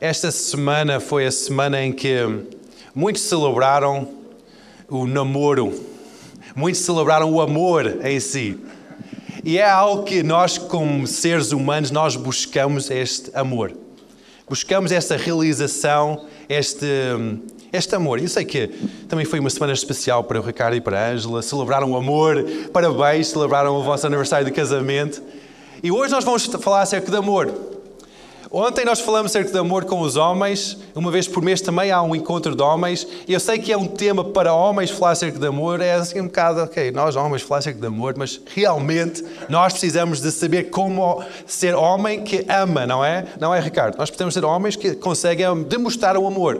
Esta semana foi a semana em que muitos celebraram o namoro, muitos celebraram o amor em si. E é algo que nós, como seres humanos, nós buscamos este amor. Buscamos esta realização, este, este amor. Eu sei que também foi uma semana especial para o Ricardo e para a Ângela. Celebraram o amor, parabéns, celebraram o vosso aniversário de casamento. E hoje nós vamos falar acerca de amor. Ontem nós falamos acerca de amor com os homens, uma vez por mês também há um encontro de homens, e eu sei que é um tema para homens falar acerca de amor, é assim um bocado, ok, nós homens falar acerca de amor, mas realmente nós precisamos de saber como ser homem que ama, não é? Não é, Ricardo? Nós precisamos ser homens que conseguem demonstrar o amor.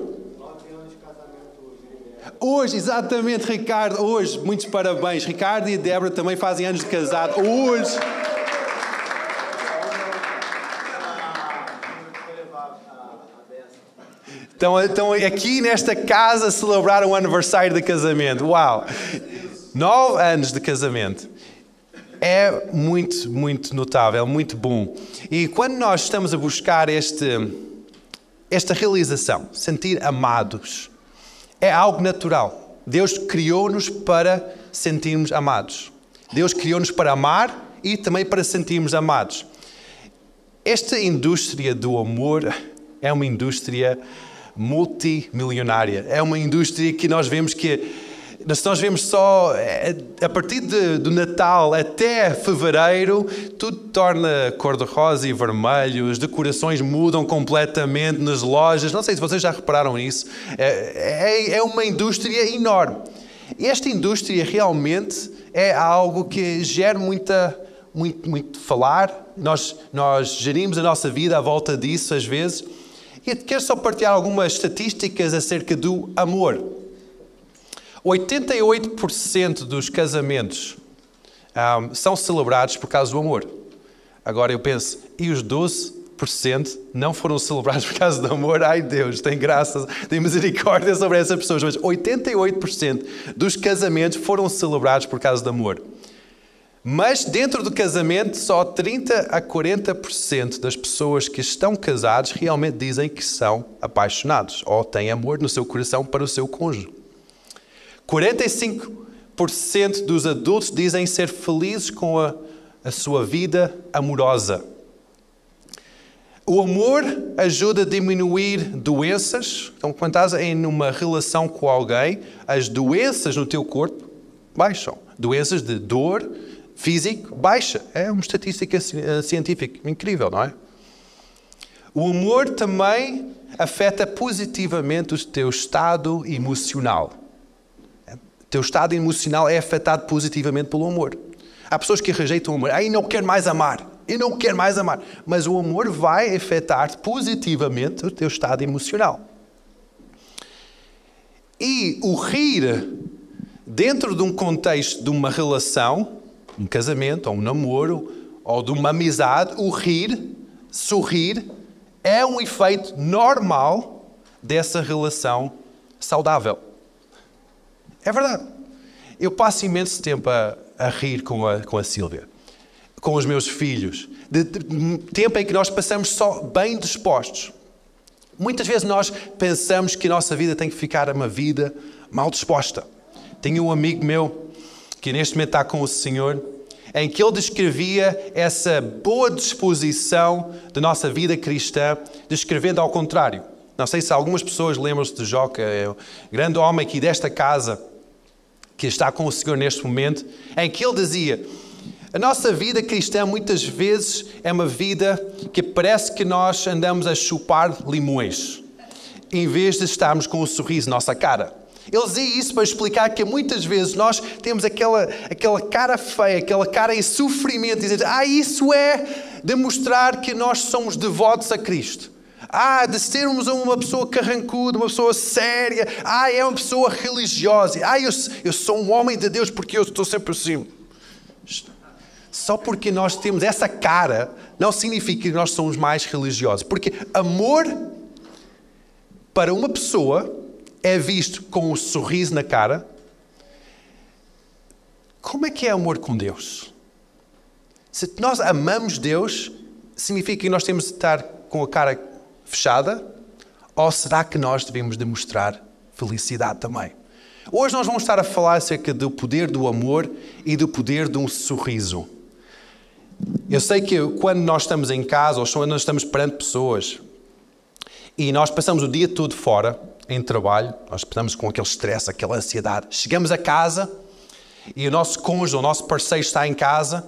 Hoje, exatamente, Ricardo, hoje, muitos parabéns. Ricardo e Débora também fazem anos de casado. Hoje. Então, então, aqui nesta casa celebraram o aniversário de casamento. Uau! Nove anos de casamento. É muito, muito notável, muito bom. E quando nós estamos a buscar este, esta realização, sentir amados, é algo natural. Deus criou-nos para sentirmos amados. Deus criou-nos para amar e também para sentirmos amados. Esta indústria do amor é uma indústria multimilionária. É uma indústria que nós vemos que se nós vemos só é, a partir de, do Natal até fevereiro, tudo torna cor-de-rosa e vermelho, as decorações mudam completamente nas lojas. Não sei se vocês já repararam nisso. É, é, é uma indústria enorme. E esta indústria realmente é algo que gera muita, muito, muito falar. Nós, nós gerimos a nossa vida à volta disso às vezes. E quero só partilhar algumas estatísticas acerca do amor. 88% dos casamentos um, são celebrados por causa do amor. Agora eu penso, e os 12% não foram celebrados por causa do amor? Ai Deus, tem graça, tem misericórdia sobre essas pessoas. Mas 88% dos casamentos foram celebrados por causa do amor. Mas dentro do casamento, só 30 a 40% das pessoas que estão casadas realmente dizem que são apaixonados ou têm amor no seu coração para o seu cônjuge. 45% dos adultos dizem ser felizes com a, a sua vida amorosa. O amor ajuda a diminuir doenças. Então, quando estás em uma relação com alguém, as doenças no teu corpo baixam. Doenças de dor, físico baixa. É uma estatística eh, científica incrível, não é? O amor também afeta positivamente o teu estado emocional. O teu estado emocional é afetado positivamente pelo amor. Há pessoas que rejeitam o amor. Ai, não quero mais amar. Eu não quero mais amar. Mas o amor vai afetar positivamente o teu estado emocional. E o rir dentro de um contexto de uma relação um casamento, ou um namoro, ou de uma amizade, o rir, sorrir, é um efeito normal dessa relação saudável. É verdade. Eu passo imenso tempo a, a rir com a, com a Sílvia, com os meus filhos, de, de, tempo em que nós passamos só bem dispostos. Muitas vezes nós pensamos que a nossa vida tem que ficar uma vida mal disposta. Tenho um amigo meu que neste momento está com o Senhor, em que ele descrevia essa boa disposição da nossa vida cristã, descrevendo ao contrário. Não sei se algumas pessoas lembram-se de Jó, que é o grande homem aqui desta casa, que está com o Senhor neste momento, em que ele dizia: a nossa vida cristã muitas vezes é uma vida que parece que nós andamos a chupar limões, em vez de estarmos com um sorriso na nossa cara. Ele dizia isso para explicar que muitas vezes nós temos aquela, aquela cara feia, aquela cara em sofrimento, dizer, ah, isso é demonstrar que nós somos devotos a Cristo. Ah, de sermos uma pessoa carrancuda, uma pessoa séria. Ah, é uma pessoa religiosa. Ah, eu, eu sou um homem de Deus porque eu estou sempre assim. Só porque nós temos essa cara, não significa que nós somos mais religiosos. Porque amor para uma pessoa é visto com um sorriso na cara, como é que é amor com Deus? Se nós amamos Deus, significa que nós temos de estar com a cara fechada Ou será que nós devemos demonstrar felicidade também? Hoje nós vamos estar a falar acerca do poder do amor e do poder de um sorriso. Eu sei que quando nós estamos em casa ou quando nós estamos perante pessoas e nós passamos o dia todo fora, em trabalho, nós estamos com aquele stress, aquela ansiedade. Chegamos a casa e o nosso cônjuge, o nosso parceiro está em casa.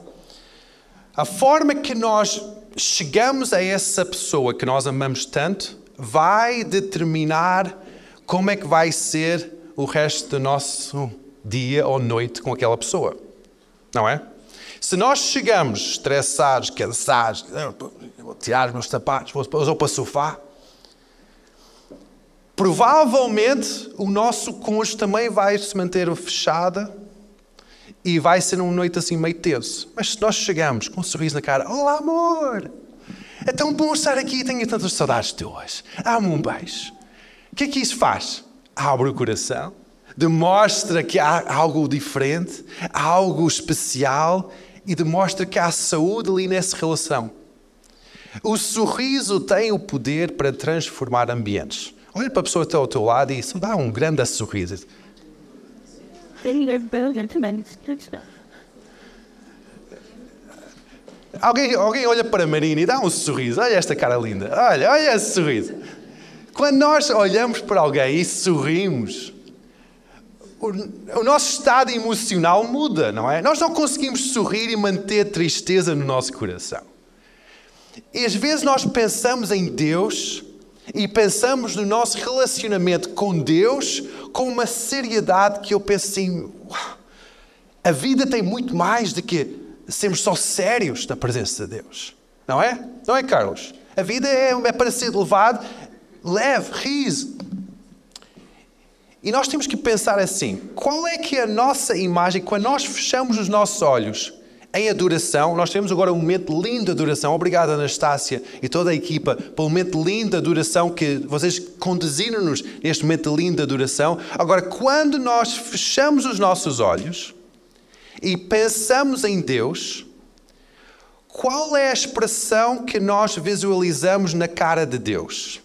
A forma que nós chegamos a essa pessoa que nós amamos tanto vai determinar como é que vai ser o resto do nosso dia ou noite com aquela pessoa. Não é? Se nós chegamos estressados, cansados, vou tirar os meus sapatos, vou para o sofá, provavelmente o nosso cônjuge também vai se manter fechada e vai ser uma noite assim meio tenso. Mas se nós chegamos com um sorriso na cara, olá amor, é tão bom estar aqui, tenho tantas saudades tuas, dá-me um beijo. O que é que isso faz? Abre o coração, demonstra que há algo diferente, algo especial e demonstra que há saúde ali nessa relação. O sorriso tem o poder para transformar ambientes. Olha para a pessoa que está ao teu lado e dá um grande sorriso. Alguém, alguém olha para a Marina e dá um sorriso. Olha esta cara linda. Olha, olha esse sorriso. Quando nós olhamos para alguém e sorrimos, o, o nosso estado emocional muda, não é? Nós não conseguimos sorrir e manter tristeza no nosso coração. E às vezes nós pensamos em Deus e pensamos no nosso relacionamento com Deus com uma seriedade que eu penso assim: a vida tem muito mais do que sermos só sérios na presença de Deus. Não é? Não é, Carlos? A vida é, é para ser levado leve, riso. E nós temos que pensar assim: qual é que é a nossa imagem quando nós fechamos os nossos olhos em adoração. Nós temos agora um momento lindo de adoração. Obrigado, Anastácia e toda a equipa, pelo momento lindo de adoração que vocês conduziram-nos neste momento lindo de adoração. Agora, quando nós fechamos os nossos olhos e pensamos em Deus, qual é a expressão que nós visualizamos na cara de Deus?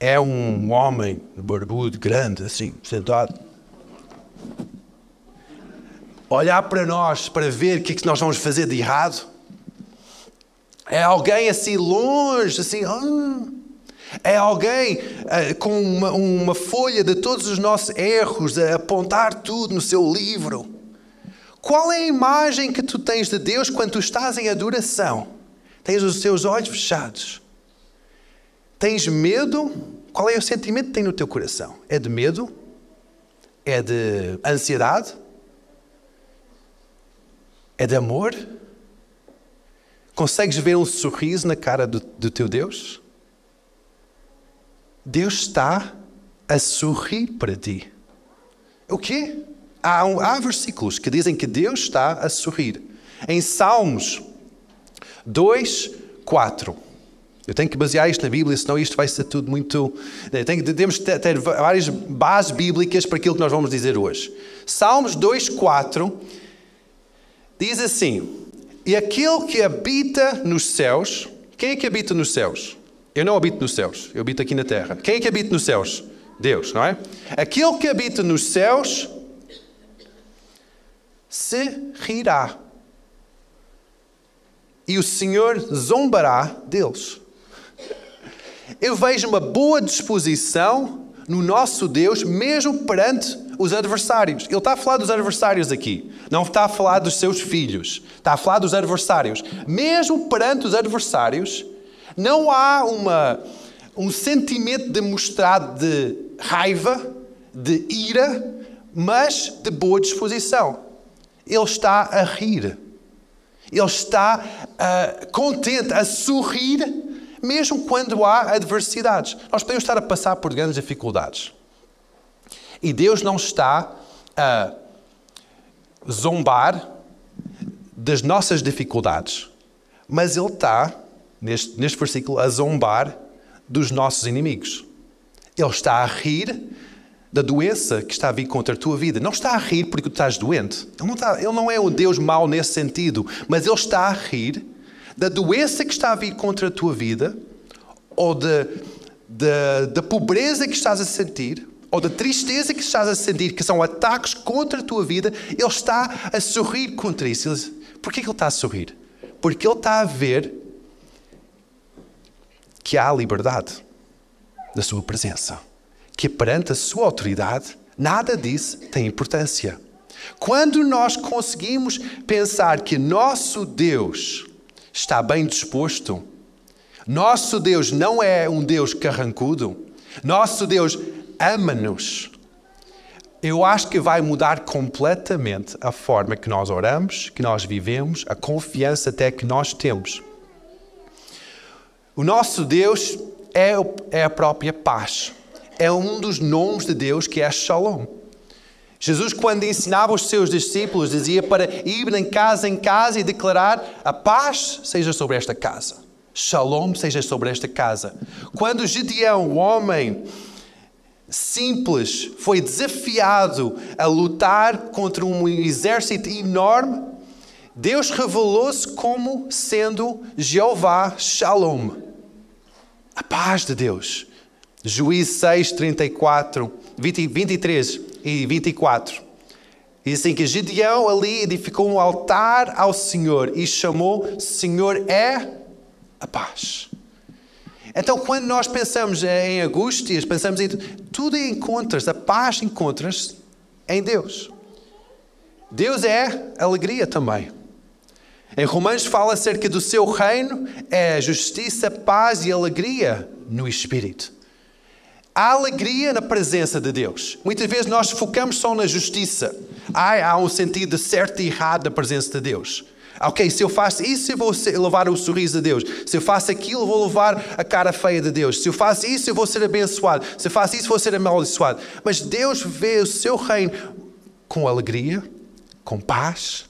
É um homem barbudo, grande, assim, sentado olhar para nós para ver o que é que nós vamos fazer de errado. É alguém assim longe, assim. Ah. É alguém uh, com uma, uma folha de todos os nossos erros, a apontar tudo no seu livro. Qual é a imagem que tu tens de Deus quando tu estás em adoração? Tens os teus olhos fechados. Tens medo? Qual é o sentimento que tem no teu coração? É de medo? É de ansiedade? É de amor? Consegues ver um sorriso na cara do, do teu Deus? Deus está a sorrir para ti. O quê? Há, há versículos que dizem que Deus está a sorrir. Em Salmos 2, 4. Eu tenho que basear isto na Bíblia, senão isto vai ser tudo muito. Tenho, temos que ter várias bases bíblicas para aquilo que nós vamos dizer hoje. Salmos 2, 4 Diz assim: E aquele que habita nos céus, quem é que habita nos céus? Eu não habito nos céus, eu habito aqui na terra. Quem é que habita nos céus? Deus, não é? Aquele que habita nos céus se rirá. E o Senhor zombará deles. Eu vejo uma boa disposição no nosso Deus, mesmo perante os adversários. Ele está a falar dos adversários aqui. Não está a falar dos seus filhos. Está a falar dos adversários. Mesmo perante os adversários, não há uma, um sentimento demonstrado de raiva, de ira, mas de boa disposição. Ele está a rir. Ele está uh, contente, a sorrir, mesmo quando há adversidades. Nós podemos estar a passar por grandes dificuldades. E Deus não está a zombar das nossas dificuldades, mas Ele está, neste, neste versículo, a zombar dos nossos inimigos. Ele está a rir da doença que está a vir contra a tua vida. Não está a rir porque tu estás doente. Ele não, está, ele não é um Deus mau nesse sentido, mas Ele está a rir da doença que está a vir contra a tua vida ou da, pobreza que estás a sentir, ou da tristeza que estás a sentir, que são ataques contra a tua vida, Ele está a sorrir contra isso. Por que Ele está a sorrir? Porque Ele está a ver que há liberdade da Sua presença. Que perante a Sua autoridade, nada disso tem importância. Quando nós conseguimos pensar que nosso Deus está bem disposto, nosso Deus não é um Deus carrancudo, nosso Deus ama-nos. Eu acho que vai mudar completamente a forma que nós oramos, que nós vivemos, a confiança até que nós temos. O nosso Deus é, é a própria paz. É um dos nomes de Deus que é Shalom. Jesus, quando ensinava os seus discípulos, dizia para ir em casa em casa e declarar: a paz seja sobre esta casa, shalom seja sobre esta casa. Quando Gideão, o homem simples, foi desafiado a lutar contra um exército enorme, Deus revelou-se como sendo Jeová Shalom, a paz de Deus. Juízes 6, 34, 20, 23 e 24. Diz assim que Gideão ali edificou um altar ao Senhor e chamou Senhor é a paz. Então, quando nós pensamos em angústias, pensamos em tudo encontras, a paz encontras em Deus. Deus é alegria também. Em Romanos fala acerca do seu reino, é justiça, paz e alegria no Espírito. Há alegria na presença de Deus. Muitas vezes nós focamos só na justiça. Há, há um sentido certo e errado na presença de Deus. Ok, se eu faço isso, eu vou levar o sorriso de Deus. Se eu faço aquilo, eu vou levar a cara feia de Deus. Se eu faço isso, eu vou ser abençoado. Se eu faço isso, eu vou ser amaldiçoado. Mas Deus vê o seu reino com alegria, com paz,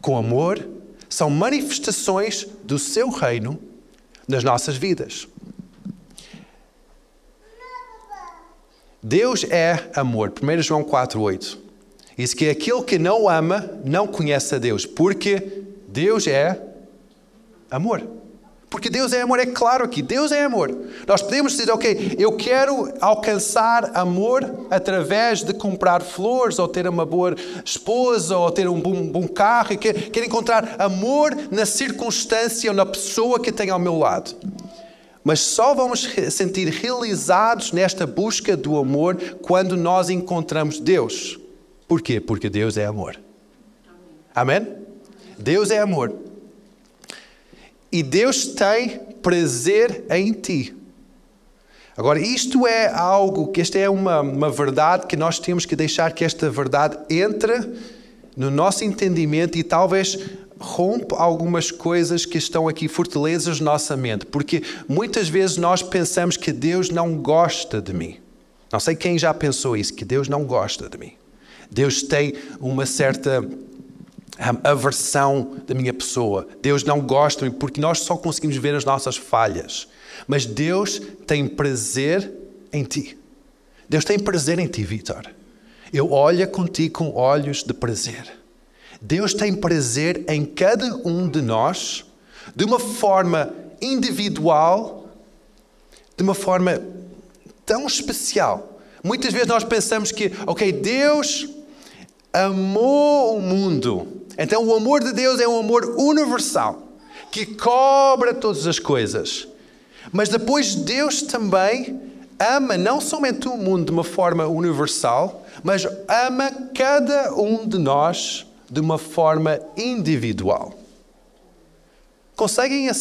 com amor. São manifestações do seu reino nas nossas vidas. Deus é amor. 1 João 4,8. Diz que aquele que não ama não conhece a Deus, porque Deus é amor. Porque Deus é amor, é claro aqui, Deus é amor. Nós podemos dizer, ok, eu quero alcançar amor através de comprar flores, ou ter uma boa esposa, ou ter um bom, bom carro. Quero, quero encontrar amor na circunstância ou na pessoa que tem ao meu lado. Mas só vamos sentir realizados nesta busca do amor quando nós encontramos Deus. Por quê? Porque Deus é amor. Amém? Deus é amor. E Deus tem prazer em ti. Agora, isto é algo que esta é uma, uma verdade que nós temos que deixar que esta verdade entre no nosso entendimento e talvez rompe algumas coisas que estão aqui, fortalezas na nossa mente, porque muitas vezes nós pensamos que Deus não gosta de mim. Não sei quem já pensou isso, que Deus não gosta de mim. Deus tem uma certa hum, aversão da minha pessoa. Deus não gosta porque nós só conseguimos ver as nossas falhas. Mas Deus tem prazer em ti. Deus tem prazer em ti, Vitor. Eu olho contigo com olhos de prazer. Deus tem prazer em cada um de nós de uma forma individual, de uma forma tão especial. Muitas vezes nós pensamos que, ok, Deus amou o mundo. Então o amor de Deus é um amor universal, que cobra todas as coisas. Mas depois Deus também ama não somente o mundo de uma forma universal, mas ama cada um de nós de uma forma individual. Conseguem uh,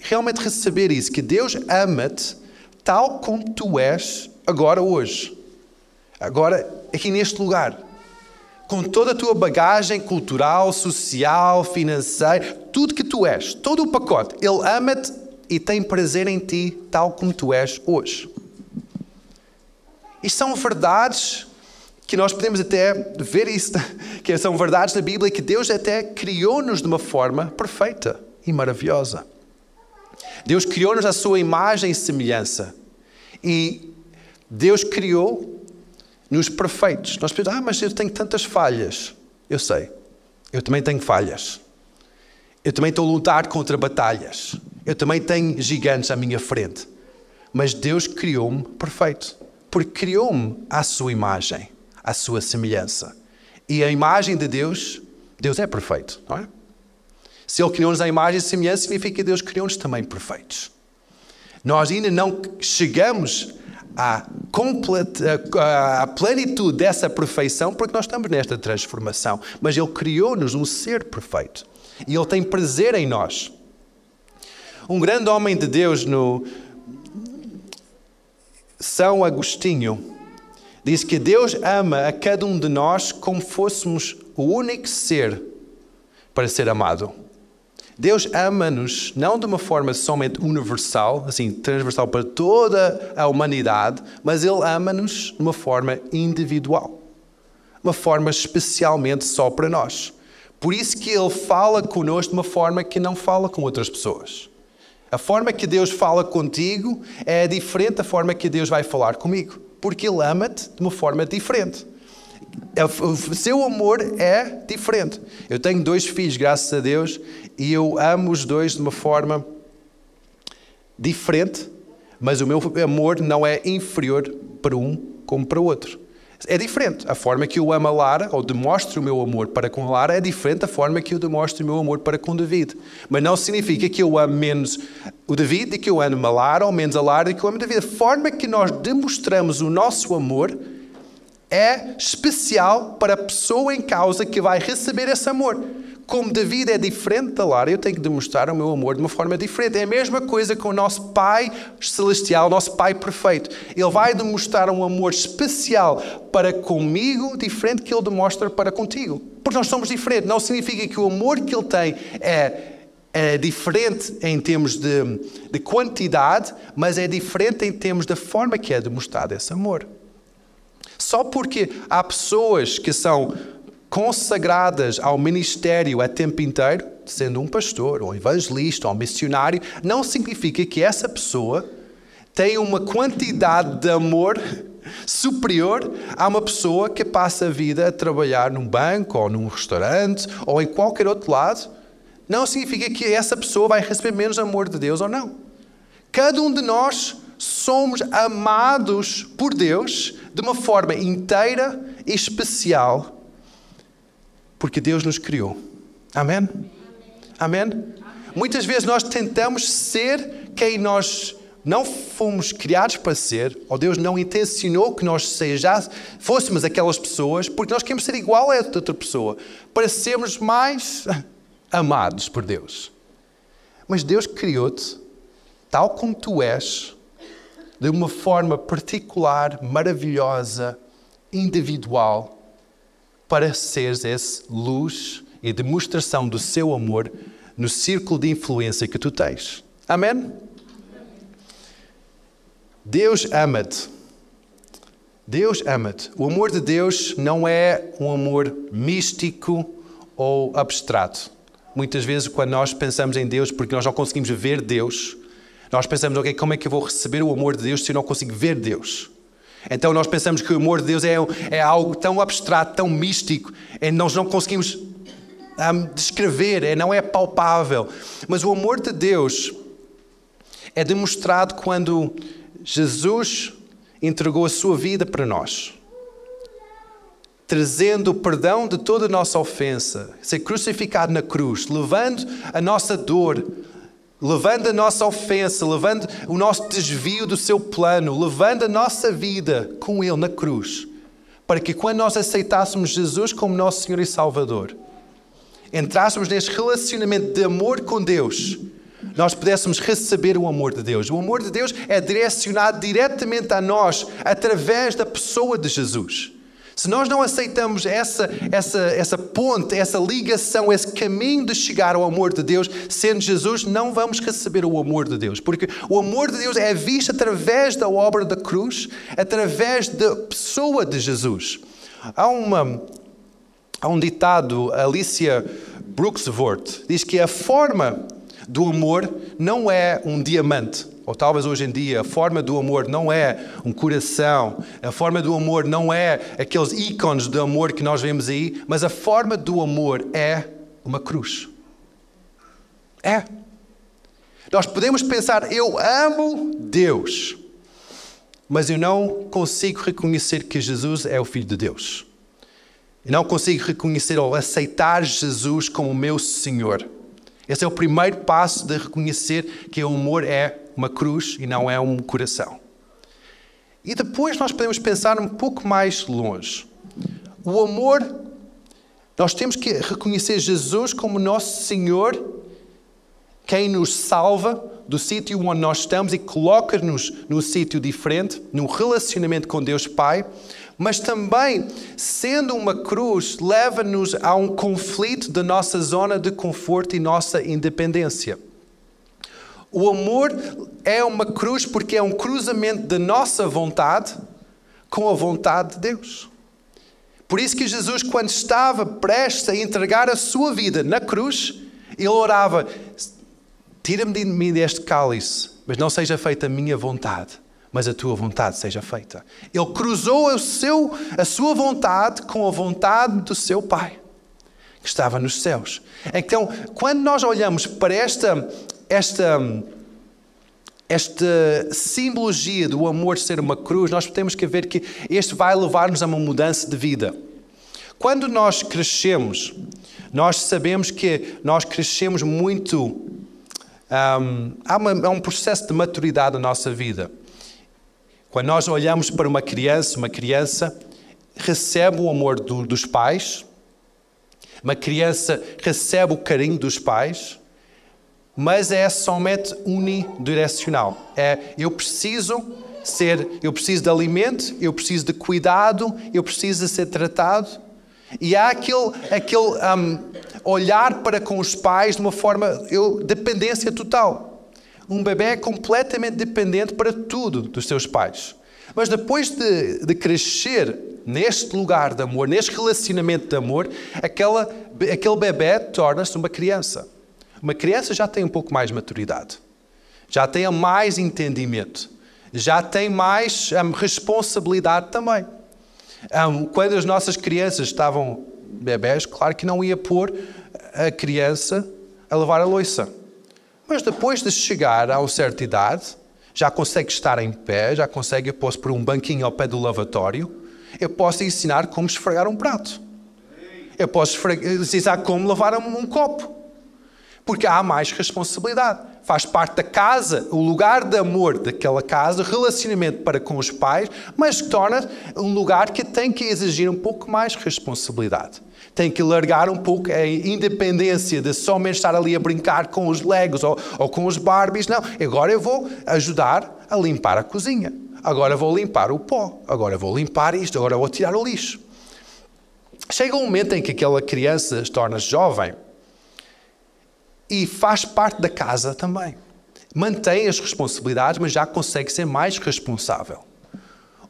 realmente receber isso? Que Deus ama-te tal como tu és agora, hoje. Agora, aqui neste lugar. Com toda a tua bagagem cultural, social, financeira, tudo que tu és, todo o pacote. Ele ama-te e tem prazer em ti tal como tu és hoje. E são verdades que nós podemos até ver isso, que são verdades da Bíblia, que Deus até criou-nos de uma forma perfeita e maravilhosa. Deus criou-nos a sua imagem e semelhança. E Deus criou-nos perfeitos. Nós pensamos, ah, mas eu tenho tantas falhas. Eu sei, eu também tenho falhas. Eu também estou a lutar contra batalhas. Eu também tenho gigantes à minha frente. Mas Deus criou-me perfeito. Porque criou-me à sua imagem, à sua semelhança. E a imagem de Deus, Deus é perfeito, não é? Se Ele criou-nos a imagem e semelhança, significa que Deus criou-nos também perfeitos. Nós ainda não chegamos à, completa, à plenitude dessa perfeição porque nós estamos nesta transformação. Mas Ele criou-nos um ser perfeito. E Ele tem prazer em nós. Um grande homem de Deus no São Agostinho diz que Deus ama a cada um de nós como fôssemos o único ser para ser amado. Deus ama-nos não de uma forma somente universal, assim, transversal para toda a humanidade, mas Ele ama-nos de uma forma individual. Uma forma especialmente só para nós. Por isso que Ele fala connosco de uma forma que não fala com outras pessoas. A forma que Deus fala contigo é diferente da forma que Deus vai falar comigo. Porque Ele ama-te de uma forma diferente. O seu amor é diferente. Eu tenho dois filhos, graças a Deus, e eu amo os dois de uma forma diferente, mas o meu amor não é inferior para um como para o outro. É diferente. A forma que eu amo a Lara, ou demonstro o meu amor para com a Lara, é diferente da forma que eu demonstro o meu amor para com o David. Mas não significa que eu amo menos o David e que eu amo a Lara, ou menos a Lara e que eu amo o David. A forma que nós demonstramos o nosso amor é especial para a pessoa em causa que vai receber esse amor. Como David é diferente da Lara, eu tenho que demonstrar o meu amor de uma forma diferente. É a mesma coisa com o nosso Pai Celestial, nosso Pai Perfeito. Ele vai demonstrar um amor especial para comigo, diferente que Ele demonstra para contigo. Porque nós somos diferentes. Não significa que o amor que Ele tem é é diferente em termos de, de, quantidade, mas é diferente em termos da forma que é demonstrado esse amor. Só porque há pessoas que são consagradas ao ministério a tempo inteiro, sendo um pastor, ou um evangelista, ou um missionário, não significa que essa pessoa tem uma quantidade de amor superior a uma pessoa que passa a vida a trabalhar num banco, ou num restaurante, ou em qualquer outro lado. Não significa que essa pessoa vai receber menos amor de Deus ou não. Cada um de nós somos amados por Deus de uma forma inteira e especial porque Deus nos criou. Amém? Amém? Amém? Muitas vezes nós tentamos ser quem nós não fomos criados para ser, ou Deus não intencionou que nós seja, fôssemos aquelas pessoas, porque nós queremos ser igual a outra pessoa, para sermos mais amados por Deus. Mas Deus criou-te tal como tu és, de uma forma particular, maravilhosa, individual para seres essa luz e demonstração do seu amor no círculo de influência que tu tens. Amém? Deus ama-te. Deus ama-te. O amor de Deus não é um amor místico ou abstrato. Muitas vezes, quando nós pensamos em Deus, porque nós não conseguimos ver Deus, nós pensamos, ok, como é que eu vou receber o amor de Deus se eu não consigo ver Deus? Então nós pensamos que o amor de Deus é, é algo tão abstrato, tão místico, e nós não conseguimos um, descrever, é, não é palpável. Mas o amor de Deus é demonstrado quando Jesus entregou a sua vida para nós, trazendo o perdão de toda a nossa ofensa, ser crucificado na cruz, levando a nossa dor, levando a nossa ofensa, levando o nosso desvio do seu plano, levando a nossa vida com Ele na cruz, para que quando nós aceitássemos Jesus como nosso Senhor e Salvador, entrássemos neste relacionamento de amor com Deus, nós pudéssemos receber o amor de Deus. O amor de Deus é direcionado diretamente a nós através da pessoa de Jesus. Se nós não aceitamos essa, essa, essa ponte, essa ligação, esse caminho de chegar ao amor de Deus, sendo Jesus, não vamos receber o amor de Deus. Porque o amor de Deus é visto através da obra da cruz, através da pessoa de Jesus. Há, uma, há um ditado, Alicia Brooksworth, diz que a forma do amor não é um diamante ou talvez hoje em dia, a forma do amor não é um coração, a forma do amor não é aqueles ícones de amor que nós vemos aí, mas a forma do amor é uma cruz. É. Nós podemos pensar, eu amo Deus, mas eu não consigo reconhecer que Jesus é o Filho de Deus. Eu não consigo reconhecer ou aceitar Jesus como meu Senhor. Esse é o primeiro passo de reconhecer que o amor é uma cruz e não é um coração. E depois nós podemos pensar um pouco mais longe. O amor, nós temos que reconhecer Jesus como nosso Senhor, quem nos salva do sítio onde nós estamos e coloca-nos num sítio diferente, num relacionamento com Deus Pai, mas também, sendo uma cruz, leva-nos a um conflito da nossa zona de conforto e nossa independência. O amor é uma cruz porque é um cruzamento da nossa vontade com a vontade de Deus. Por isso que Jesus, quando estava prestes a entregar a sua vida na cruz, ele orava: Tira-me de mim deste cálice, mas não seja feita a minha vontade, mas a tua vontade seja feita. Ele cruzou seu, a sua vontade com a vontade do seu Pai, que estava nos céus. Então, quando nós olhamos para esta esta, esta simbologia do amor ser uma cruz, nós temos que ver que este vai levar-nos a uma mudança de vida. Quando nós crescemos, nós sabemos que nós crescemos muito. Um, há, uma, há um processo de maturidade na nossa vida. Quando nós olhamos para uma criança, uma criança recebe o amor do, dos pais, uma criança recebe o carinho dos pais, mas é somente unidirecional. É eu preciso ser, eu preciso de alimento, eu preciso de cuidado, eu preciso de ser tratado. E há aquele, aquele um, olhar para com os pais de uma forma, eu, dependência total. Um bebê é completamente dependente para tudo dos seus pais. Mas depois de, de crescer neste lugar de amor, neste relacionamento de amor, aquela, aquele bebê torna-se uma criança. Uma criança já tem um pouco mais maturidade, já tem mais entendimento, já tem mais um, responsabilidade também. Um, quando as nossas crianças estavam bebés, claro que não ia pôr a criança a lavar a louça. Mas depois de chegar a uma certa idade, já consegue estar em pé, já consegue pôr-se por um banquinho ao pé do lavatório, eu posso ensinar como esfregar um prato. Eu posso ensinar como lavar um copo porque há mais responsabilidade. Faz parte da casa, o lugar de amor daquela casa, relacionamento para com os pais, mas torna um lugar que tem que exigir um pouco mais responsabilidade. Tem que largar um pouco a independência de somente estar ali a brincar com os Legos ou, ou com os Barbies. Não, agora eu vou ajudar a limpar a cozinha. Agora vou limpar o pó. Agora vou limpar isto. Agora vou tirar o lixo. Chega um momento em que aquela criança se torna jovem e faz parte da casa também. Mantém as responsabilidades, mas já consegue ser mais responsável.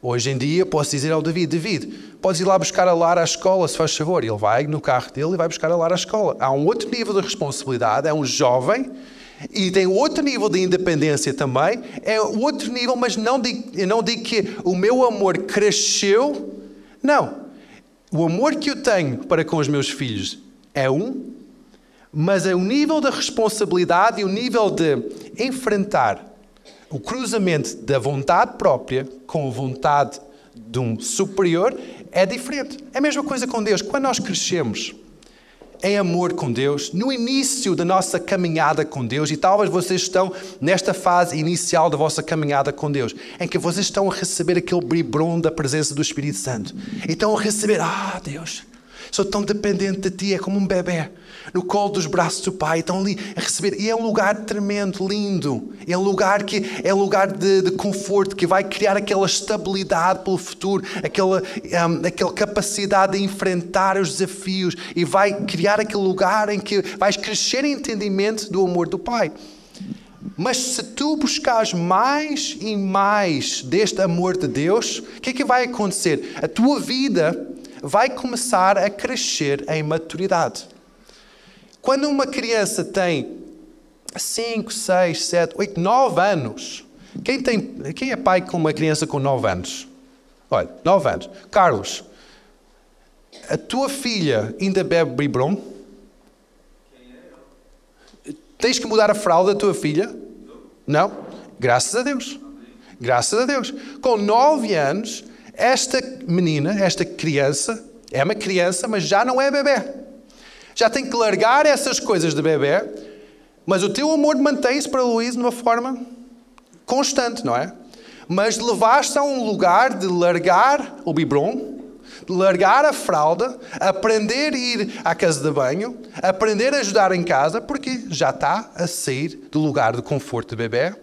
Hoje em dia posso dizer ao David: David, podes ir lá buscar a Lara à escola, se faz favor. Ele vai no carro dele e vai buscar a Lara à escola. Há um outro nível de responsabilidade, é um jovem e tem outro nível de independência também. É outro nível, mas não digo, eu não digo que o meu amor cresceu. Não. O amor que eu tenho para com os meus filhos é um, mas é o nível da responsabilidade e o nível de enfrentar o cruzamento da vontade própria com a vontade de um superior é diferente. É a mesma coisa com Deus. Quando nós crescemos em amor com Deus, no início da nossa caminhada com Deus, e talvez vocês estão nesta fase inicial da vossa caminhada com Deus, em que vocês estão a receber aquele bribron da presença do Espírito Santo. E estão a receber, ah, Deus, sou tão dependente de Ti, é como um bebê no colo dos braços do Pai, estão ali a receber. E é um lugar tremendo, lindo. É um lugar que é um lugar de, de conforto, que vai criar aquela estabilidade pelo futuro, aquela, um, aquela capacidade de enfrentar os desafios e vai criar aquele lugar em que vais crescer em entendimento do amor do Pai. Mas se tu buscares mais e mais deste amor de Deus, o que é que vai acontecer? A tua vida vai começar a crescer em maturidade. Quando uma criança tem 5, 6, 7, 8, 9 anos, quem, tem, quem é pai com uma criança com 9 anos? Olha, 9 anos. Carlos, a tua filha ainda bebe biberon? Tens que mudar a fralda da tua filha? Não? Graças a Deus. Graças a Deus. Com nove anos, esta menina, esta criança, é uma criança, mas já não é bebê. Já tem que largar essas coisas de bebê, mas o teu amor mantém-se para Luís de uma forma constante, não é? Mas levaste a um lugar de largar o biberon, de largar a fralda, aprender a ir à casa de banho, aprender a ajudar em casa, porque já está a sair do lugar de conforto de bebê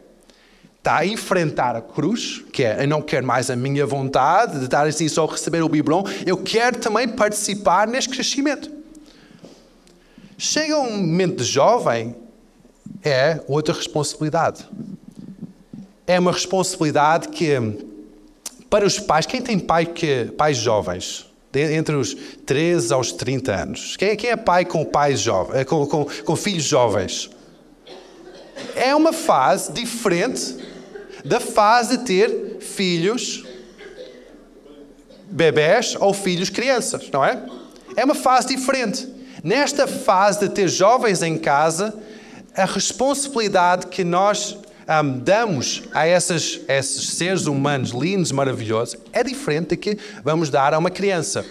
está a enfrentar a cruz, que é eu não quero mais a minha vontade de estar assim só a receber o biberon, eu quero também participar neste crescimento. Chega um momento de jovem, é outra responsabilidade. É uma responsabilidade que, para os pais, quem tem pai que, pais jovens, entre os 13 aos 30 anos, quem, quem é pai com pais jovens, com, com, com filhos jovens? É uma fase diferente da fase de ter filhos bebés ou filhos crianças, não é? É uma fase diferente. Nesta fase de ter jovens em casa, a responsabilidade que nós um, damos a, essas, esses seres humanos lindos, maravilhosos, é diferente da que vamos dar a uma criança.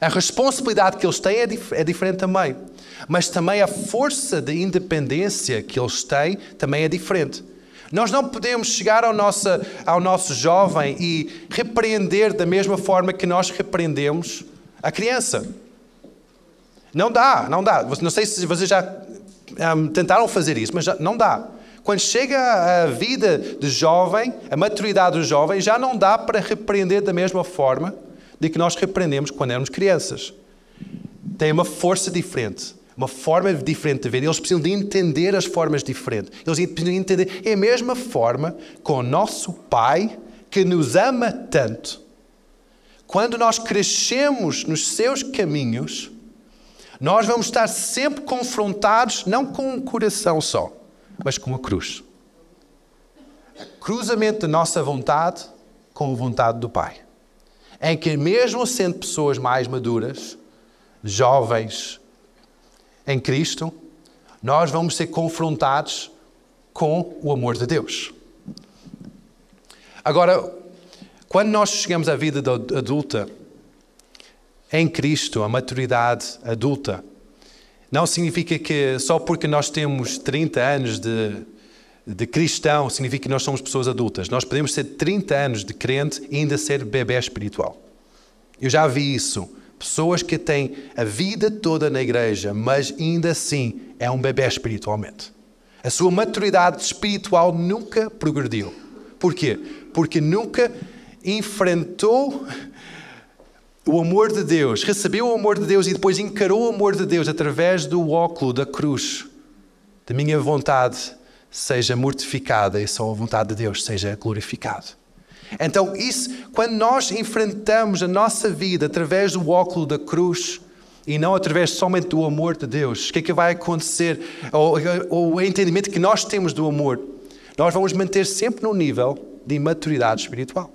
A responsabilidade que eles têm é, dif é diferente também. Mas também a força de independência que eles têm também é diferente. Nós não podemos chegar ao nosso, ao nosso jovem e repreender da mesma forma que nós repreendemos a criança. Não dá, não dá. Não sei se vocês já um, tentaram fazer isso, mas já, não dá. Quando chega a vida do jovem, a maturidade do jovem, já não dá para repreender da mesma forma de que nós repreendemos quando éramos crianças. Tem uma força diferente uma forma diferente de ver. Eles precisam de entender as formas diferentes. Eles precisam de entender. É a mesma forma com o nosso Pai que nos ama tanto. Quando nós crescemos nos seus caminhos, nós vamos estar sempre confrontados, não com um coração só, mas com a cruz. Cruzamento da nossa vontade com a vontade do Pai. Em que, mesmo sendo pessoas mais maduras, jovens, em Cristo, nós vamos ser confrontados com o amor de Deus. Agora, quando nós chegamos à vida adulta, em Cristo, a maturidade adulta, não significa que só porque nós temos 30 anos de, de cristão, significa que nós somos pessoas adultas. Nós podemos ser 30 anos de crente e ainda ser bebê espiritual. Eu já vi isso Pessoas que têm a vida toda na igreja, mas ainda assim é um bebê espiritualmente. A sua maturidade espiritual nunca progrediu. Porquê? Porque nunca enfrentou o amor de Deus, recebeu o amor de Deus e depois encarou o amor de Deus através do óculo da cruz. Da minha vontade seja mortificada e só a vontade de Deus seja glorificada. Então, isso, quando nós enfrentamos a nossa vida através do óculo da cruz e não através somente do amor de Deus, o que é que vai acontecer? Ou, o entendimento que nós temos do amor, nós vamos manter sempre no nível de imaturidade espiritual.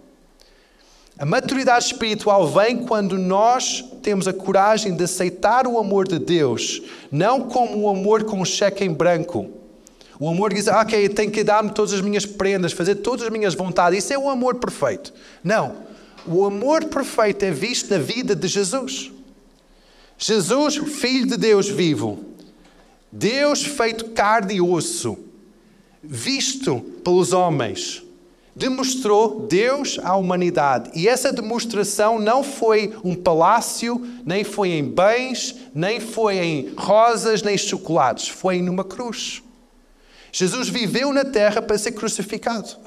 A maturidade espiritual vem quando nós temos a coragem de aceitar o amor de Deus, não como um amor com um cheque em branco, o amor diz, ok, tenho que dar-me todas as minhas prendas, fazer todas as minhas vontades. Isso é o amor perfeito. Não. O amor perfeito é visto na vida de Jesus. Jesus, Filho de Deus vivo, Deus feito carne e osso, visto pelos homens, demonstrou Deus à humanidade. E essa demonstração não foi um palácio, nem foi em bens, nem foi em rosas, nem chocolates, foi numa cruz. Jesus viveu na terra para ser crucificado.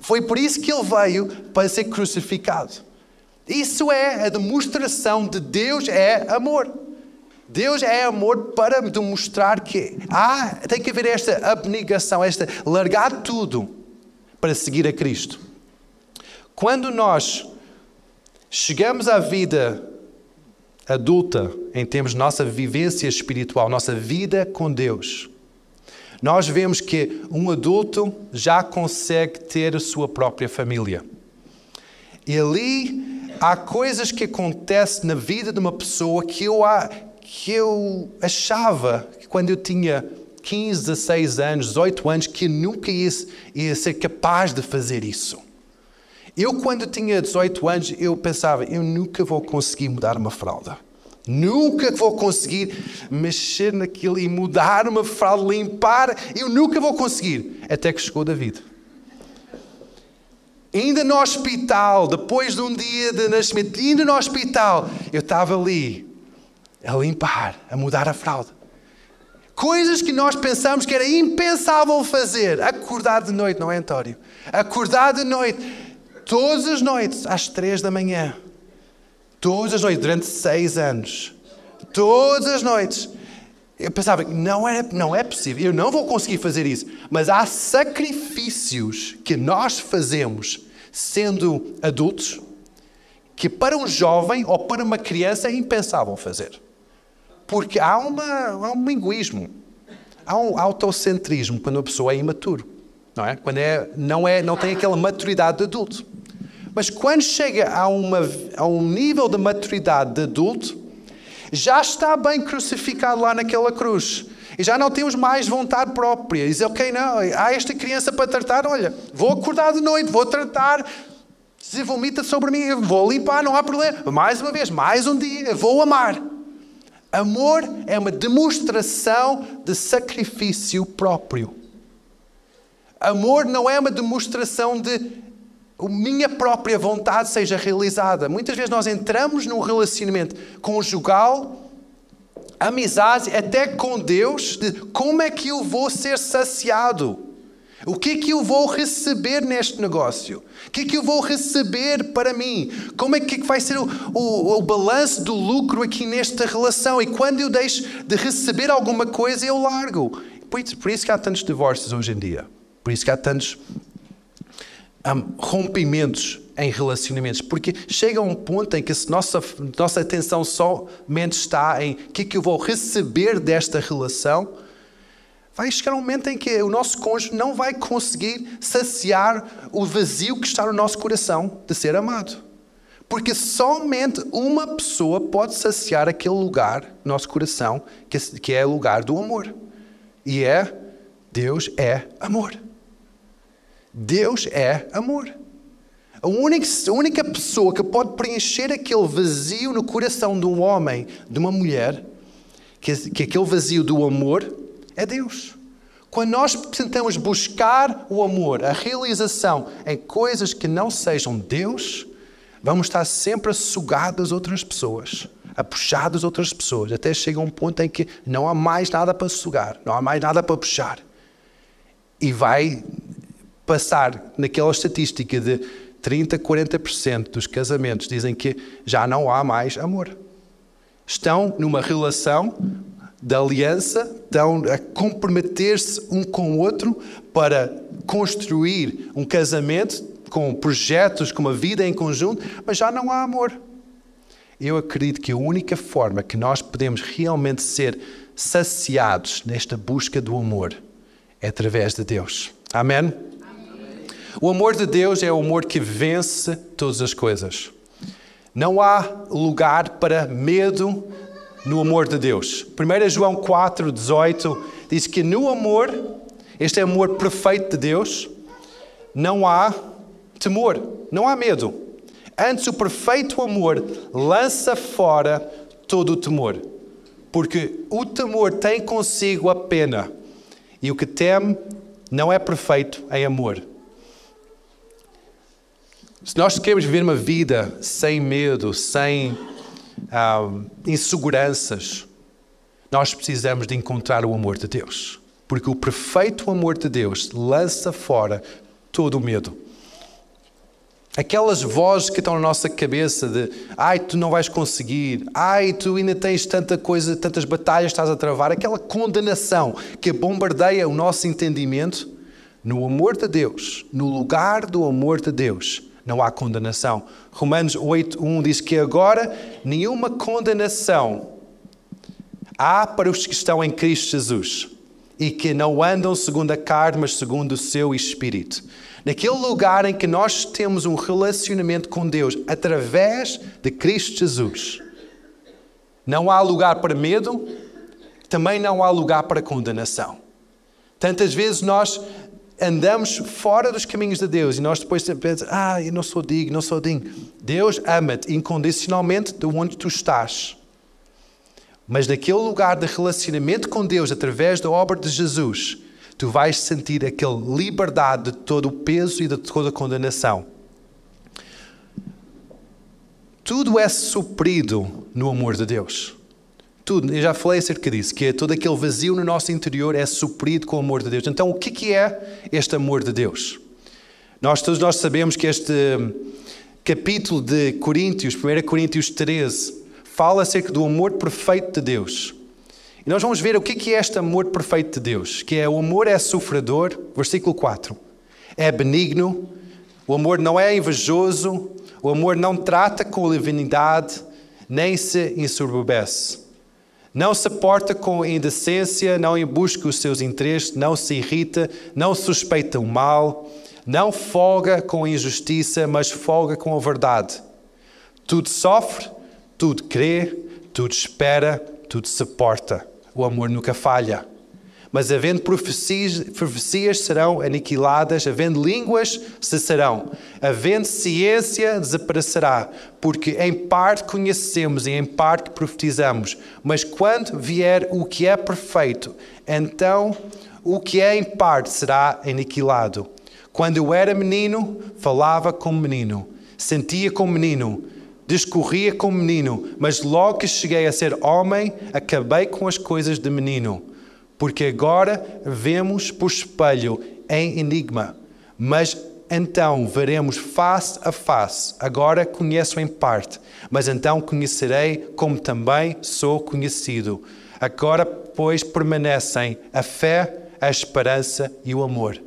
Foi por isso que ele veio para ser crucificado. Isso é a demonstração de Deus é amor. Deus é amor para demonstrar que há, tem que haver esta abnegação, esta largar tudo para seguir a Cristo. Quando nós chegamos à vida adulta, em termos de nossa vivência espiritual, nossa vida com Deus, nós vemos que um adulto já consegue ter a sua própria família. E ali há coisas que acontecem na vida de uma pessoa que eu, que eu achava que quando eu tinha 15, 16 anos, 18 anos, que nunca ia, ia ser capaz de fazer isso. Eu, quando tinha 18 anos, eu pensava, eu nunca vou conseguir mudar uma fralda. Nunca vou conseguir mexer naquilo e mudar uma fralda, limpar. Eu nunca vou conseguir. Até que chegou David. Ainda no hospital, depois de um dia de nascimento, ainda no hospital, eu estava ali a limpar, a mudar a fralda. Coisas que nós pensamos que era impensável fazer. Acordar de noite, não é, António? Acordar de noite, todas as noites, às três da manhã. Todas as noites, durante seis anos. Todas as noies. Eu pensava que não é, não é possível, eu não vou conseguir fazer isso. Mas há sacrifícios que nós fazemos sendo adultos que para um jovem ou para uma criança é impensável fazer. Porque há, uma, há um egoísmo, há um autocentrismo quando a pessoa é imaturo, não é? Quando é, não, é, não tem aquela maturidade de adulto. Mas quando chega a, uma, a um nível de maturidade de adulto, já está bem crucificado lá naquela cruz. E já não temos mais vontade própria. Diz, ok, não, há esta criança para tratar, olha, vou acordar de noite, vou tratar, se vomita sobre mim, vou limpar, não há problema. Mais uma vez, mais um dia, vou amar. Amor é uma demonstração de sacrifício próprio. Amor não é uma demonstração de a minha própria vontade seja realizada. Muitas vezes nós entramos num relacionamento conjugal, amizade, até com Deus, de como é que eu vou ser saciado? O que é que eu vou receber neste negócio? O que é que eu vou receber para mim? Como é que vai ser o, o, o balanço do lucro aqui nesta relação? E quando eu deixo de receber alguma coisa, eu largo. Por isso, por isso que há tantos divórcios hoje em dia. Por isso que há tantos um, rompimentos em relacionamentos, porque chega um ponto em que se nossa, nossa atenção somente está em o que é que eu vou receber desta relação, vai chegar um momento em que o nosso cônjuge não vai conseguir saciar o vazio que está no nosso coração de ser amado. Porque somente uma pessoa pode saciar aquele lugar no nosso coração, que é o lugar do amor. E é Deus é amor. Deus é amor. A única, a única pessoa que pode preencher aquele vazio no coração de um homem, de uma mulher, que, que aquele vazio do amor, é Deus. Quando nós tentamos buscar o amor, a realização em coisas que não sejam Deus, vamos estar sempre a sugar das outras pessoas, a puxar das outras pessoas, até chega um ponto em que não há mais nada para sugar, não há mais nada para puxar. E vai passar naquela estatística de 30, 40% dos casamentos dizem que já não há mais amor. Estão numa relação de aliança, estão a comprometer-se um com o outro para construir um casamento com projetos, com uma vida em conjunto, mas já não há amor. Eu acredito que a única forma que nós podemos realmente ser saciados nesta busca do amor é através de Deus. Amém? O amor de Deus é o amor que vence todas as coisas. Não há lugar para medo no amor de Deus. 1 João 4, 18 diz que no amor, este é amor perfeito de Deus, não há temor, não há medo. Antes, o perfeito amor lança fora todo o temor, porque o temor tem consigo a pena, e o que teme não é perfeito em amor. Se nós queremos viver uma vida sem medo, sem ah, inseguranças, nós precisamos de encontrar o amor de Deus. Porque o perfeito amor de Deus lança fora todo o medo. Aquelas vozes que estão na nossa cabeça de ai, tu não vais conseguir, ai, tu ainda tens tanta coisa, tantas batalhas estás a travar, aquela condenação que bombardeia o nosso entendimento, no amor de Deus, no lugar do amor de Deus, não há condenação. Romanos 8:1 diz que agora nenhuma condenação há para os que estão em Cristo Jesus e que não andam segundo a carne, mas segundo o seu espírito. Naquele lugar em que nós temos um relacionamento com Deus através de Cristo Jesus, não há lugar para medo, também não há lugar para condenação. Tantas vezes nós andamos fora dos caminhos de Deus e nós depois pensamos, ah, eu não sou digno, não sou digno. Deus ama-te incondicionalmente de onde tu estás. Mas naquele lugar de relacionamento com Deus, através da obra de Jesus, tu vais sentir aquela liberdade de todo o peso e de toda a condenação. Tudo é suprido no amor de Deus. Tudo, eu já falei acerca disso, que é todo aquele vazio no nosso interior é suprido com o amor de Deus. Então, o que é este amor de Deus? Nós todos nós sabemos que este capítulo de Coríntios, 1 Coríntios 13, fala acerca do amor perfeito de Deus. E nós vamos ver o que é este amor perfeito de Deus, que é o amor é sofredor, versículo 4. É benigno, o amor não é invejoso, o amor não trata com leviandade, nem se ensoberbece. Não se porta com indecência, não busca os seus interesses, não se irrita, não suspeita o mal, não folga com injustiça, mas folga com a verdade. Tudo sofre, tudo crê, tudo espera, tudo suporta. O amor nunca falha. Mas havendo profecias, profecias serão aniquiladas, havendo línguas cessarão, havendo ciência desaparecerá, porque em parte conhecemos e em parte profetizamos. Mas quando vier o que é perfeito, então o que é em parte será aniquilado. Quando eu era menino, falava como menino, sentia como menino, discorria como menino, mas logo que cheguei a ser homem, acabei com as coisas de menino porque agora vemos por espelho em enigma, mas então veremos face a face. Agora conheço em parte, mas então conhecerei como também sou conhecido. Agora, pois, permanecem a fé, a esperança e o amor.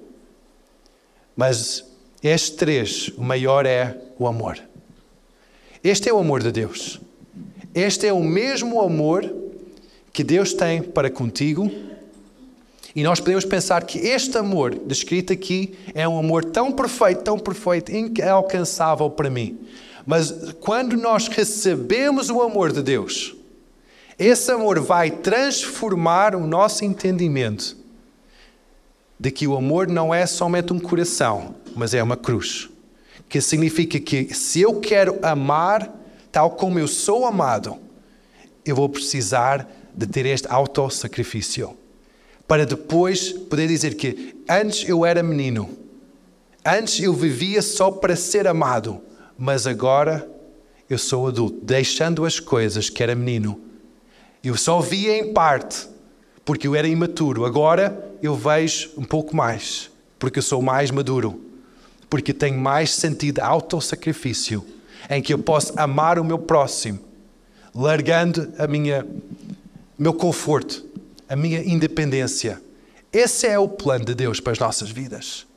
Mas estes três, o maior é o amor. Este é o amor de Deus. Este é o mesmo amor que Deus tem para contigo e nós podemos pensar que este amor descrito aqui é um amor tão perfeito, tão perfeito, inalcançável para mim. Mas quando nós recebemos o amor de Deus, esse amor vai transformar o nosso entendimento de que o amor não é somente um coração, mas é uma cruz. Que significa que se eu quero amar tal como eu sou amado, eu vou precisar de ter este autossacrifício para depois poder dizer que antes eu era menino, antes eu vivia só para ser amado, mas agora eu sou adulto, deixando as coisas que era menino. Eu só via em parte, porque eu era imaturo. Agora eu vejo um pouco mais, porque eu sou mais maduro, porque tenho mais sentido autossacrifício, em que eu posso amar o meu próximo, largando a minha meu conforto a minha independência. Esse é o plano de Deus para as nossas vidas.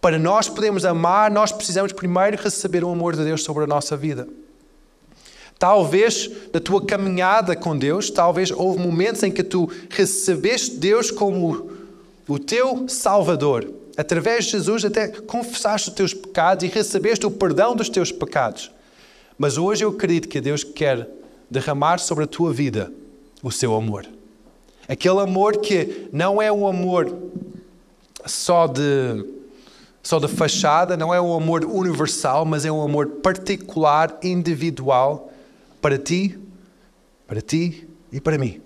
Para nós podermos amar, nós precisamos primeiro receber o amor de Deus sobre a nossa vida. Talvez na tua caminhada com Deus, talvez houve momentos em que tu recebeste Deus como o teu Salvador. Através de Jesus até confessaste os teus pecados e recebeste o perdão dos teus pecados. Mas hoje eu acredito que Deus quer derramar sobre a tua vida o seu amor. Aquele amor que não é um amor só de, só de fachada, não é um amor universal, mas é um amor particular, individual, para ti, para ti e para mim.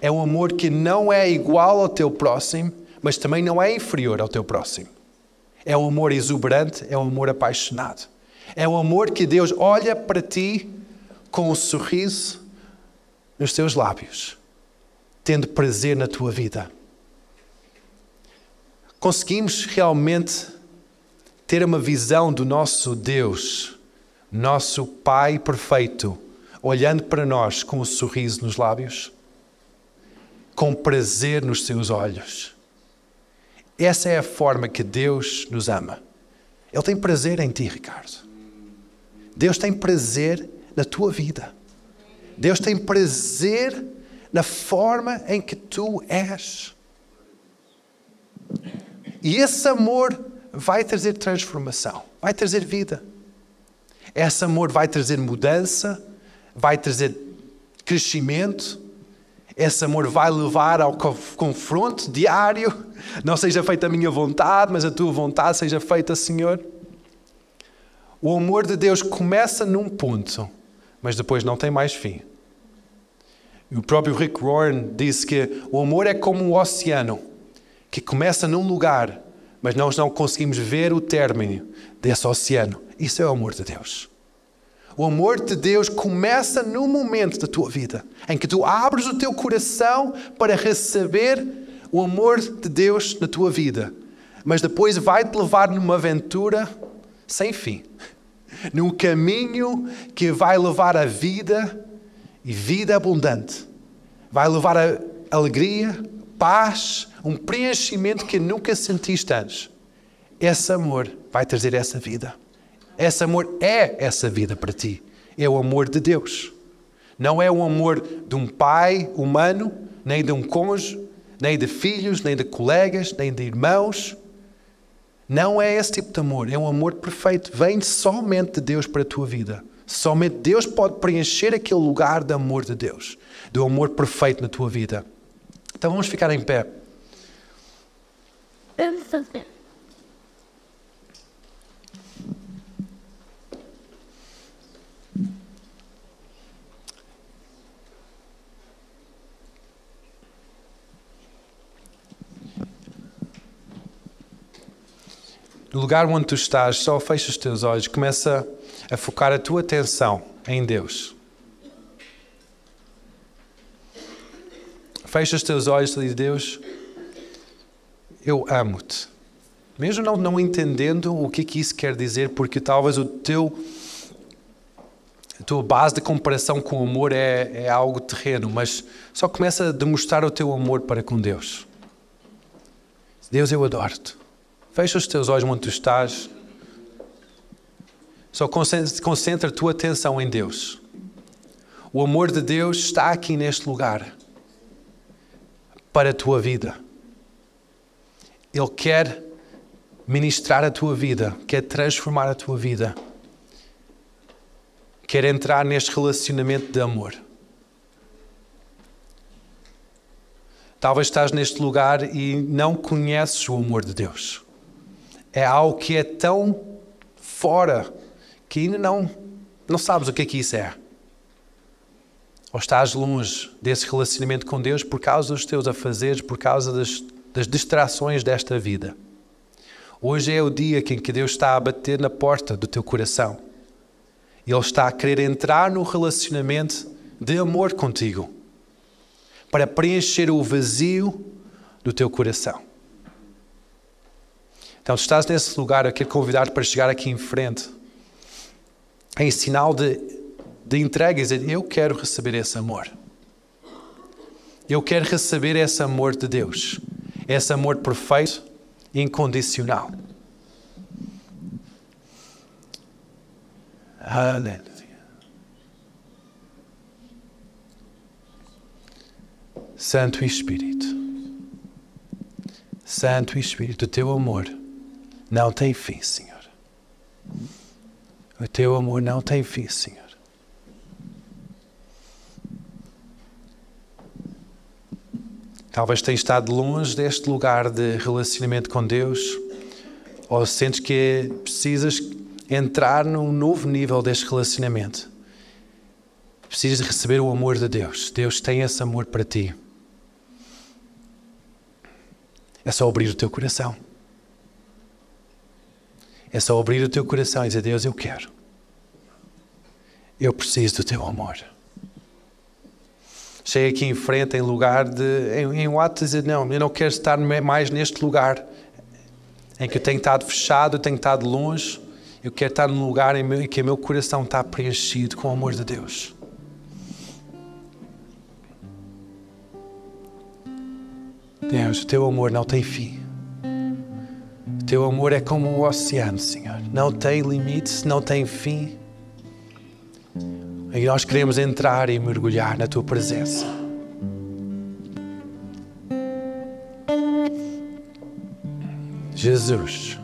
É um amor que não é igual ao teu próximo, mas também não é inferior ao teu próximo. É um amor exuberante, é um amor apaixonado. É um amor que Deus olha para ti com um sorriso nos teus lábios tendo prazer na tua vida. Conseguimos realmente ter uma visão do nosso Deus, nosso Pai perfeito, olhando para nós com um sorriso nos lábios, com prazer nos seus olhos. Essa é a forma que Deus nos ama. Ele tem prazer em ti, Ricardo. Deus tem prazer na tua vida. Deus tem prazer na forma em que tu és. E esse amor vai trazer transformação, vai trazer vida. Esse amor vai trazer mudança, vai trazer crescimento. Esse amor vai levar ao confronto diário. Não seja feita a minha vontade, mas a tua vontade seja feita, Senhor. O amor de Deus começa num ponto, mas depois não tem mais fim. O próprio Rick Warren disse que o amor é como um oceano que começa num lugar, mas nós não conseguimos ver o término desse oceano. Isso é o amor de Deus. O amor de Deus começa no momento da tua vida em que tu abres o teu coração para receber o amor de Deus na tua vida, mas depois vai te levar numa aventura sem fim, num caminho que vai levar a vida e vida abundante, vai levar a alegria, paz, um preenchimento que nunca sentiste antes. Esse amor vai trazer essa vida. Esse amor é essa vida para ti. É o amor de Deus. Não é o amor de um pai humano, nem de um cônjuge, nem de filhos, nem de colegas, nem de irmãos. Não é esse tipo de amor. É um amor perfeito. Vem somente de Deus para a tua vida. Somente Deus pode preencher aquele lugar de amor de Deus, do amor perfeito na tua vida. Então vamos ficar em pé. no lugar onde tu estás, só fecha os teus olhos, começa a focar a tua atenção em Deus. Fecha os teus olhos e diz: Deus, eu amo-te. Mesmo não, não entendendo o que, que isso quer dizer, porque talvez o teu, a tua base de comparação com o amor é, é algo terreno, mas só começa a demonstrar o teu amor para com Deus. Deus, eu adoro-te. Fecha os teus olhos onde tu estás. Só concentra a tua atenção em Deus. O amor de Deus está aqui neste lugar para a tua vida. Ele quer ministrar a tua vida, quer transformar a tua vida, quer entrar neste relacionamento de amor. Talvez estás neste lugar e não conheces o amor de Deus é algo que é tão fora que ainda não, não sabes o que é que isso é. Ou estás longe desse relacionamento com Deus por causa dos teus afazeres, por causa das, das distrações desta vida. Hoje é o dia em que Deus está a bater na porta do teu coração. Ele está a querer entrar no relacionamento de amor contigo para preencher o vazio do teu coração. Então, se estás nesse lugar, eu quero convidar-te para chegar aqui em frente, em sinal de, de entrega dizer: Eu quero receber esse amor. Eu quero receber esse amor de Deus, esse amor perfeito incondicional. Aleluia. Santo Espírito, Santo Espírito, o teu amor não tem fim, Senhor. O teu amor não tem fim, Senhor. Talvez tenhas estado longe deste lugar de relacionamento com Deus, ou sentes que precisas entrar num novo nível deste relacionamento. Precisas receber o amor de Deus. Deus tem esse amor para ti. É só abrir o teu coração. É só abrir o teu coração e dizer: Deus, eu quero. Eu preciso do teu amor. Chega aqui em frente, em lugar de. em, em um ato de dizer: Não, eu não quero estar mais neste lugar em que eu tenho estado fechado, eu tenho estado longe. Eu quero estar num lugar em, em que o meu coração está preenchido com o amor de Deus. Deus, o teu amor não tem fim. Teu amor é como o oceano, Senhor. Não tem limites, não tem fim. E nós queremos entrar e mergulhar na tua presença. Jesus.